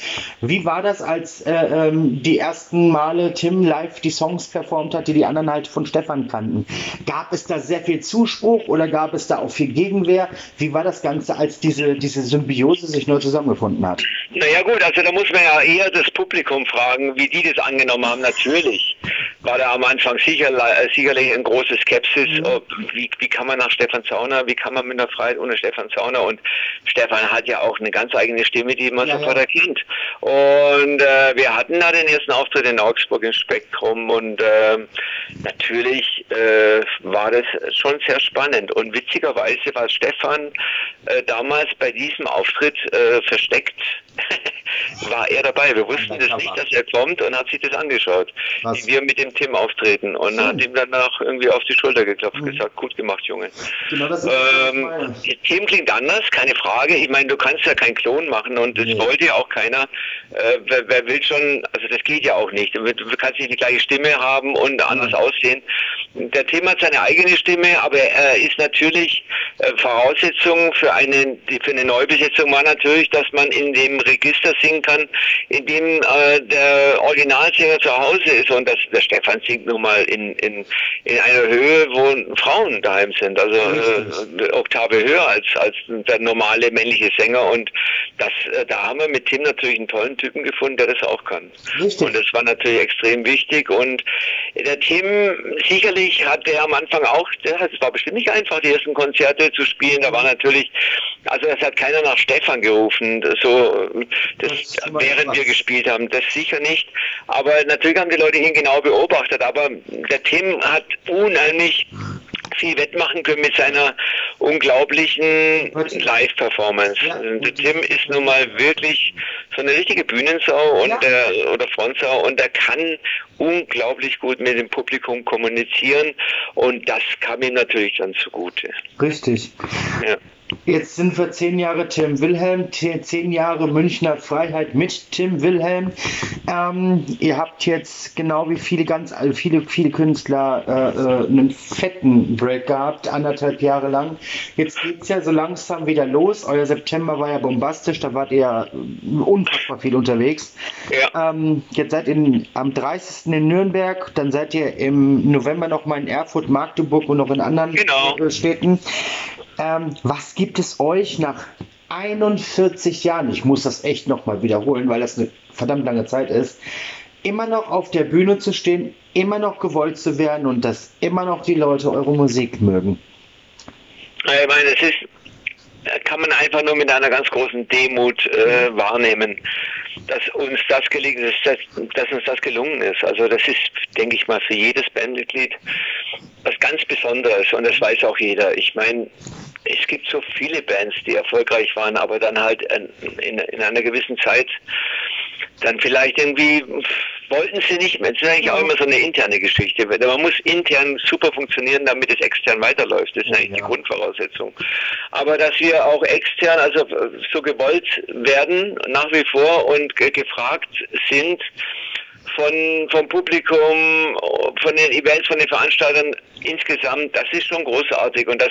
wie war das, als äh, ähm, die ersten Male Tim live die Songs performt hat, die die anderen halt von Stefan kannten? Gab es da sehr viel Zuspruch oder gab es da auch viel Gegenwehr? Wie war das Ganze, als diese, diese Symbiose sich neu zusammengefunden hat? Naja gut, also da muss man ja eher das Publikum fragen, wie die das angenommen haben. Natürlich war da am Anfang sicher, äh, sicherlich ein großes Skepsis, mhm. wie, wie kann man nach Stefan Zauner, wie kann man mit einer Freiheit ohne Stefan Zauner und Stefan hat ja auch eine ganz eigene Stimme, die man ja, sofort ja. erkennt. Und äh, wir hatten da den ersten Auftritt in Augsburg im Spektrum und äh, natürlich äh, war das schon sehr spannend und witzigerweise war Stefan äh, damals bei diesem Auftritt äh, versteckt war er dabei. Wir wussten das nicht, dass er kommt und hat sich das angeschaut, Was? wie wir mit dem Tim auftreten und Schön. hat ihm danach irgendwie auf die Schulter geklopft und mhm. gesagt, gut gemacht, Junge. Genau das ähm, Tim klingt anders, keine Frage. Ich meine, du kannst ja keinen Klon machen und das nee. wollte ja auch keiner. Äh, wer, wer, will schon, also das geht ja auch nicht. Du, du kannst nicht die gleiche Stimme haben und anders Nein. aussehen. Der Tim hat seine eigene Stimme, aber er ist natürlich äh, Voraussetzung für eine, für eine Neubesetzung war natürlich, dass man in dem Register singen kann, in dem äh, der Originalsänger zu Hause ist. Und das, der Stefan singt nun mal in, in, in einer Höhe, wo Frauen daheim sind, also äh, Oktave höher als, als der normale männliche Sänger. Und das, äh, da haben wir mit Tim natürlich einen tollen Typen gefunden, der das auch kann. Richtig. Und das war natürlich extrem wichtig. Und der Tim sicherlich natürlich hat er am Anfang auch, es war bestimmt nicht einfach, die ersten Konzerte zu spielen. Da war natürlich, also es hat keiner nach Stefan gerufen, so, das, das während wir gespielt haben, das sicher nicht. Aber natürlich haben die Leute ihn genau beobachtet. Aber der Tim hat unheimlich viel wettmachen können mit seiner unglaublichen Live-Performance. Ja. Der Tim ist nun mal wirklich so eine richtige Bühnensau und ja. der, oder Frontsau und er kann unglaublich gut mit dem Publikum kommunizieren und das kam ihm natürlich dann zugute. Richtig. Ja. Jetzt sind wir zehn Jahre Tim Wilhelm, zehn Jahre Münchner Freiheit mit Tim Wilhelm. Ähm, ihr habt jetzt genau wie viele ganz viele viele Künstler äh, äh, einen fetten Break gehabt, anderthalb Jahre lang. Jetzt geht es ja so langsam wieder los. Euer September war ja bombastisch, da wart ihr unfassbar viel unterwegs. Ja. Ähm, jetzt seid ihr am 30. in Nürnberg, dann seid ihr im November noch mal in Erfurt, Magdeburg und noch in anderen genau. Städten. Ähm, was gibt es euch nach 41 Jahren, ich muss das echt nochmal wiederholen, weil das eine verdammt lange Zeit ist, immer noch auf der Bühne zu stehen, immer noch gewollt zu werden und dass immer noch die Leute eure Musik mögen? Ich meine, es ist, kann man einfach nur mit einer ganz großen Demut äh, wahrnehmen, dass uns das gelingen ist, dass, dass, uns das gelungen ist. Also das ist, denke ich mal, für jedes Bandmitglied was ganz Besonderes und das weiß auch jeder. Ich meine, es gibt so viele Bands, die erfolgreich waren, aber dann halt in, in einer gewissen Zeit dann vielleicht irgendwie wollten sie nicht mehr. Das ist eigentlich auch immer so eine interne Geschichte. Man muss intern super funktionieren, damit es extern weiterläuft. Das ist eigentlich ja. die Grundvoraussetzung. Aber dass wir auch extern, also so gewollt werden, nach wie vor und gefragt sind, von, vom Publikum, von den Events, von den Veranstaltern insgesamt, das ist schon großartig. Und das,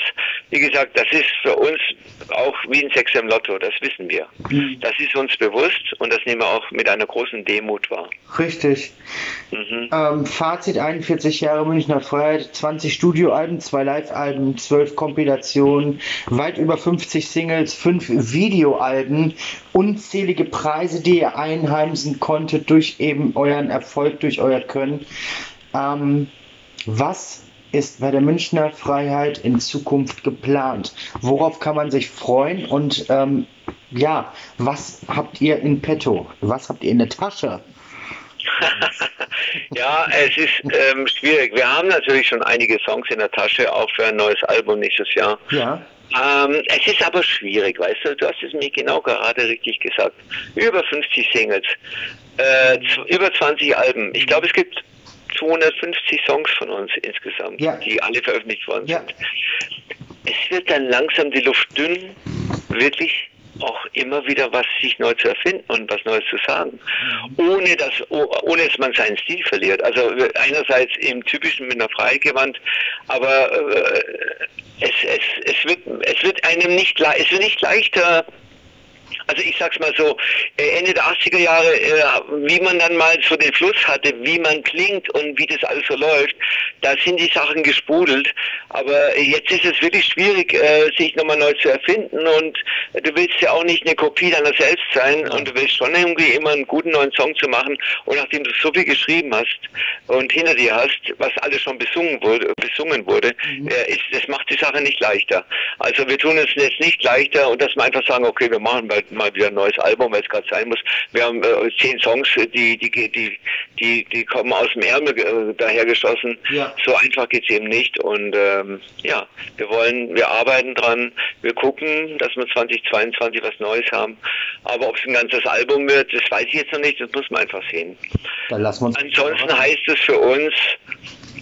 wie gesagt, das ist für uns auch wie ein Sex im Lotto, das wissen wir. Mhm. Das ist uns bewusst und das nehmen wir auch mit einer großen Demut wahr. Richtig. Mhm. Ähm, Fazit 41 Jahre Münchner Freiheit, 20 Studioalben, 2 Live-Alben, 12 Kompilationen, weit über 50 Singles, 5 Videoalben, unzählige Preise, die ihr einheimsen konntet durch eben euren Erfolg, durch euer Können. Ähm, was ist bei der Münchner Freiheit in Zukunft geplant? Worauf kann man sich freuen? Und ähm, ja, was habt ihr in petto? Was habt ihr in der Tasche? ja, es ist ähm, schwierig. Wir haben natürlich schon einige Songs in der Tasche, auch für ein neues Album nächstes Jahr. Ja. Ähm, es ist aber schwierig, weißt du, du hast es mir genau gerade richtig gesagt. Über 50 Singles, äh, über 20 Alben. Ich glaube, es gibt 250 Songs von uns insgesamt, ja. die alle veröffentlicht worden ja. sind. Es wird dann langsam die Luft dünn, wirklich auch immer wieder was sich neu zu erfinden und was Neues zu sagen, ohne dass ohne dass man seinen Stil verliert. Also einerseits im typischen mit einer Freigewand, aber äh, es, es, es wird es wird einem nicht es wird nicht leichter also ich sag's mal so, äh, Ende der 80er Jahre, äh, wie man dann mal so den Fluss hatte, wie man klingt und wie das alles so läuft, da sind die Sachen gesprudelt. Aber jetzt ist es wirklich schwierig, äh, sich nochmal neu zu erfinden und du willst ja auch nicht eine Kopie deiner selbst sein und du willst schon irgendwie immer einen guten neuen Song zu machen und nachdem du so viel geschrieben hast und hinter dir hast, was alles schon besungen wurde, besungen wurde, mhm. ist, das macht die Sache nicht leichter. Also wir tun es jetzt nicht leichter und dass wir einfach sagen, okay, wir machen bald mal wieder ein neues Album, weil es gerade sein muss. Wir haben äh, zehn Songs, die, die, die, die, die kommen aus dem Ärmel äh, dahergeschossen. Ja. So einfach geht es eben nicht. Und ähm, ja, wir wollen, wir arbeiten dran, wir gucken, dass wir 2022 was Neues haben. Aber ob es ein ganzes Album wird, das weiß ich jetzt noch nicht, das muss man einfach sehen. Dann lassen wir uns Ansonsten heißt es für uns,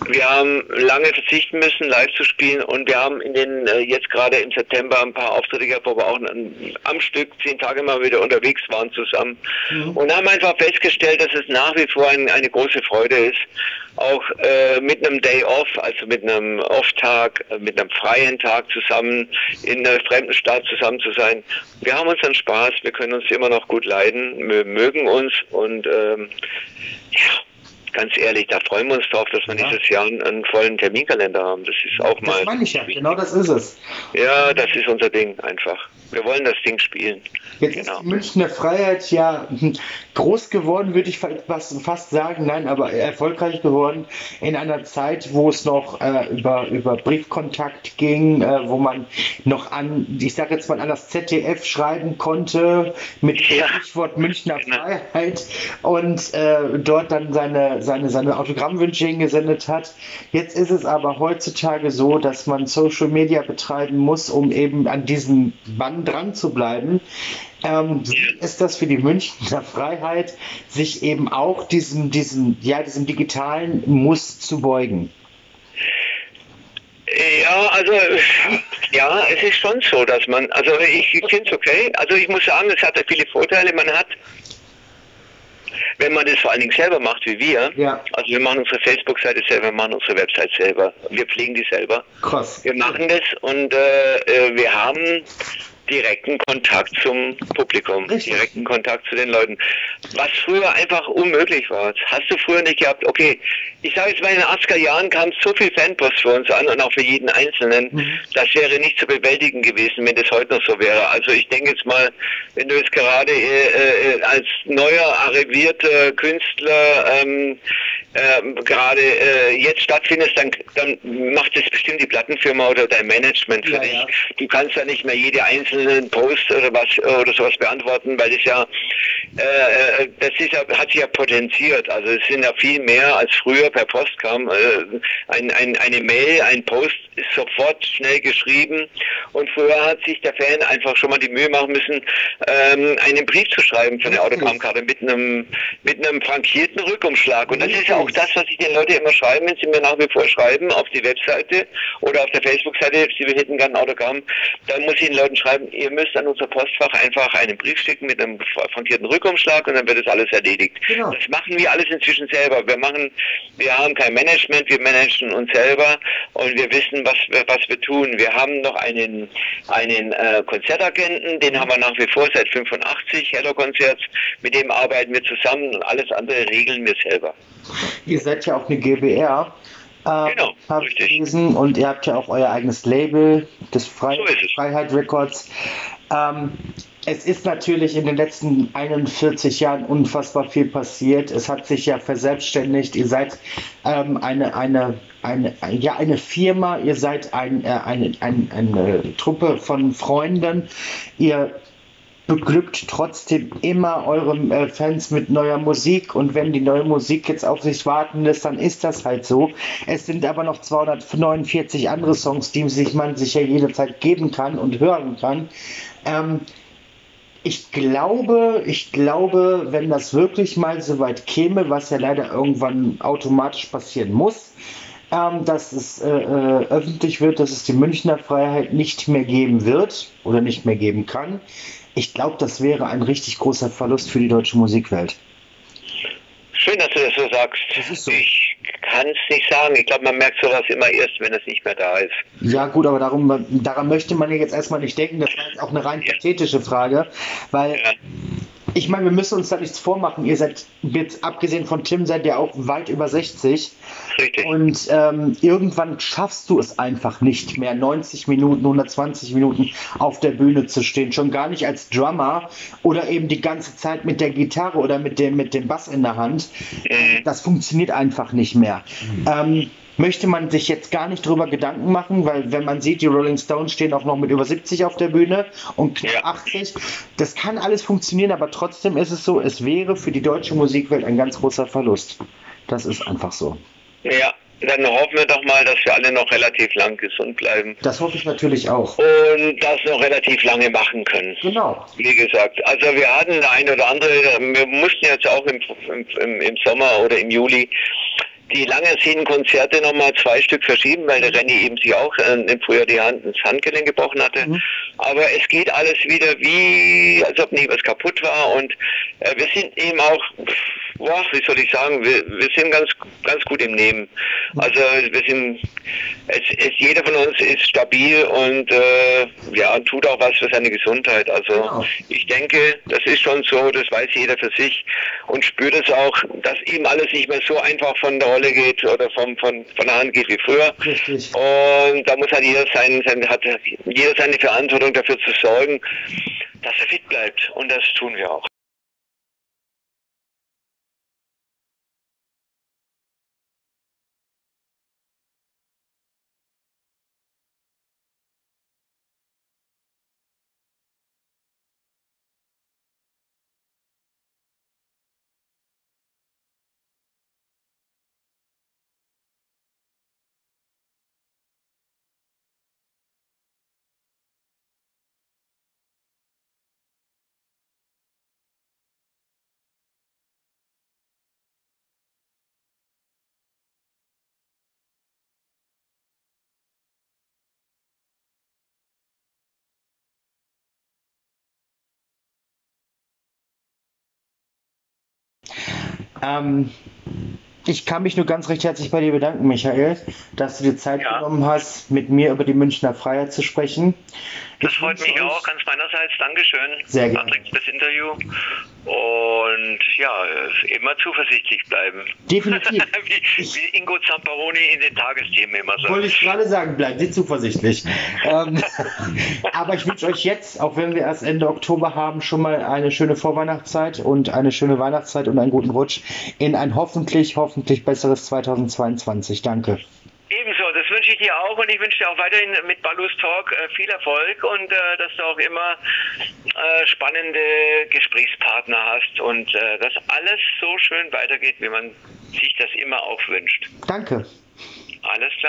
wir haben lange verzichten müssen, live zu spielen und wir haben in den äh, jetzt gerade im September ein paar Auftritte gehabt, wo wir auch an, am Stück zehn Tage mal wieder unterwegs waren zusammen mhm. und haben einfach festgestellt, dass es nach wie vor ein, eine große Freude ist, auch äh, mit einem Day Off, also mit einem Off-Tag, äh, mit einem freien Tag zusammen in einer fremden Stadt zusammen zu sein. Wir haben unseren Spaß, wir können uns immer noch gut leiden, wir mögen uns und ähm, ja, ganz ehrlich, da freuen wir uns drauf, dass wir ja. nächstes Jahr einen, einen, vollen Terminkalender haben. Das ist auch mal. Das meine ich ja, genau das ist es. Ja, das ist unser Ding einfach. Wir wollen das Ding spielen. Jetzt genau. ist die Münchner Freiheit ja groß geworden, würde ich fast sagen. Nein, aber erfolgreich geworden in einer Zeit, wo es noch äh, über, über Briefkontakt ging, äh, wo man noch an, ich sage jetzt mal, an das ZDF schreiben konnte mit ja. Stichwort Münchner genau. Freiheit und äh, dort dann seine, seine, seine Autogrammwünsche hingesendet hat. Jetzt ist es aber heutzutage so, dass man Social Media betreiben muss, um eben an diesem Band dran zu bleiben. Ähm, ist das für die Münchner Freiheit, sich eben auch diesem, diesem, ja, diesem digitalen Muss zu beugen? Ja, also ja, es ist schon so, dass man, also ich, ich finde es okay. Also ich muss sagen, es hat ja viele Vorteile. Man hat wenn man das vor allen Dingen selber macht wie wir, ja. also wir machen unsere Facebook-Seite selber, wir machen unsere Website selber, wir pflegen die selber. Krass. Wir machen das und äh, äh wir haben direkten Kontakt zum Publikum, Richtig. direkten Kontakt zu den Leuten. Was früher einfach unmöglich war. Hast du früher nicht gehabt, okay, ich sage jetzt mal, in den 80er Jahren kam so viel Fanpost für uns an und auch für jeden Einzelnen, mhm. das wäre nicht zu bewältigen gewesen, wenn das heute noch so wäre. Also ich denke jetzt mal, wenn du jetzt gerade äh, äh, als neuer, arrivierter Künstler ähm, äh, gerade äh, jetzt stattfindest, dann, dann macht das bestimmt die Plattenfirma oder dein Management für ja, dich. Ja. Du kannst ja nicht mehr jede einzelne Post oder was oder sowas beantworten, weil das ja äh, äh, das ist ja, hat sich ja potenziert. Also es sind ja viel mehr als früher per Post kam. Äh, ein, ein, eine Mail, ein Post ist sofort schnell geschrieben und früher hat sich der Fan einfach schon mal die Mühe machen müssen, ähm, einen Brief zu schreiben für eine Autogrammkarte mit einem mit einem frankierten Rückumschlag. Und das ist ja auch das, was ich den Leuten immer schreiben, wenn sie mir nach wie vor schreiben auf die Webseite oder auf der Facebook-Seite, sie hätten gerne ein Autogramm, dann muss ich den Leuten schreiben, ihr müsst an unser Postfach einfach einen Brief schicken mit einem frankierten Rückumschlag und dann wird das alles erledigt. Genau. Das machen wir alles inzwischen selber. Wir machen, wir haben kein Management, wir managen uns selber und wir wissen, was wir, was wir tun. Wir haben noch einen, einen äh, Konzertagenten, den haben wir nach wie vor seit 85 Hello Konzerts. Mit dem arbeiten wir zusammen und alles andere regeln wir selber. Ihr seid ja auch eine GBR. Äh, genau, habe ich gelesen. Und ihr habt ja auch euer eigenes Label, das Fre so Freiheit Records. Ähm, es ist natürlich in den letzten 41 Jahren unfassbar viel passiert. Es hat sich ja verselbstständigt. Ihr seid ähm, eine, eine, eine, ja, eine Firma, ihr seid ein, äh, eine, ein, eine Truppe von Freunden. Ihr beglückt trotzdem immer eure äh, Fans mit neuer Musik und wenn die neue Musik jetzt auf sich warten lässt, dann ist das halt so. Es sind aber noch 249 andere Songs, die sich man sich ja jederzeit geben kann und hören kann. Ähm, ich glaube, ich glaube, wenn das wirklich mal so weit käme, was ja leider irgendwann automatisch passieren muss, ähm, dass es äh, äh, öffentlich wird, dass es die Münchner Freiheit nicht mehr geben wird oder nicht mehr geben kann. Ich glaube, das wäre ein richtig großer Verlust für die deutsche Musikwelt. Schön, dass du das so sagst. Das so. Ich kann es nicht sagen. Ich glaube, man merkt sowas immer erst, wenn es nicht mehr da ist. Ja, gut, aber darum, daran möchte man ja jetzt erstmal nicht denken. Das war jetzt auch eine rein pathetische Frage, weil ja ich meine, wir müssen uns da nichts vormachen. Ihr seid, jetzt abgesehen von Tim, seid ihr auch weit über 60. Richtig. Und ähm, irgendwann schaffst du es einfach nicht mehr, 90 Minuten, 120 Minuten auf der Bühne zu stehen. Schon gar nicht als Drummer oder eben die ganze Zeit mit der Gitarre oder mit dem, mit dem Bass in der Hand. Mhm. Das funktioniert einfach nicht mehr. Mhm. Ähm, möchte man sich jetzt gar nicht drüber Gedanken machen, weil wenn man sieht, die Rolling Stones stehen auch noch mit über 70 auf der Bühne und knapp ja. 80. Das kann alles funktionieren, aber trotzdem ist es so, es wäre für die deutsche Musikwelt ein ganz großer Verlust. Das ist einfach so. Ja, dann hoffen wir doch mal, dass wir alle noch relativ lang gesund bleiben. Das hoffe ich natürlich auch. Und das noch relativ lange machen können. Genau. Wie gesagt, also wir hatten ein oder andere, wir mussten jetzt auch im, im, im Sommer oder im Juli die langersehnten Konzerte nochmal zwei Stück verschieben, weil der Renny eben sich auch äh, im Frühjahr die Hand, das Handgelenk gebrochen hatte. Mhm. Aber es geht alles wieder wie, als ob nie was kaputt war und äh, wir sind eben auch, boah, wie soll ich sagen, wir, wir sind ganz, ganz gut im Nehmen. Also wir sind, es, es, jeder von uns ist stabil und äh, ja, tut auch was für seine Gesundheit. Also genau. ich denke, das ist schon so, das weiß jeder für sich und spürt es auch, dass eben alles nicht mehr so einfach von der Rolle geht oder vom, von, von der Hand geht wie früher. Richtig. Und da muss halt jeder, sein, sein, hat jeder seine Verantwortung dafür zu sorgen, dass er fit bleibt. Und das tun wir auch. Ähm, ich kann mich nur ganz recht herzlich bei dir bedanken, Michael, dass du dir Zeit ja. genommen hast, mit mir über die Münchner Freiheit zu sprechen. Das freut mich auch, ganz meinerseits. Dankeschön. Sehr gerne. Patrick, das Interview. Und ja, immer zuversichtlich bleiben. Definitiv. wie, wie, Ingo Zamparoni in den Tagesthemen immer sagt. Wollte ich gerade sagen, bleibt Sie zuversichtlich. ähm, aber ich wünsche euch jetzt, auch wenn wir erst Ende Oktober haben, schon mal eine schöne Vorweihnachtszeit und eine schöne Weihnachtszeit und einen guten Rutsch in ein hoffentlich, hoffentlich besseres 2022. Danke. Wünsche ich dir auch und ich wünsche dir auch weiterhin mit Ballus Talk äh, viel Erfolg und äh, dass du auch immer äh, spannende Gesprächspartner hast und dass alles so schön weitergeht, wie man sich das immer auch wünscht. Danke. Alles klar.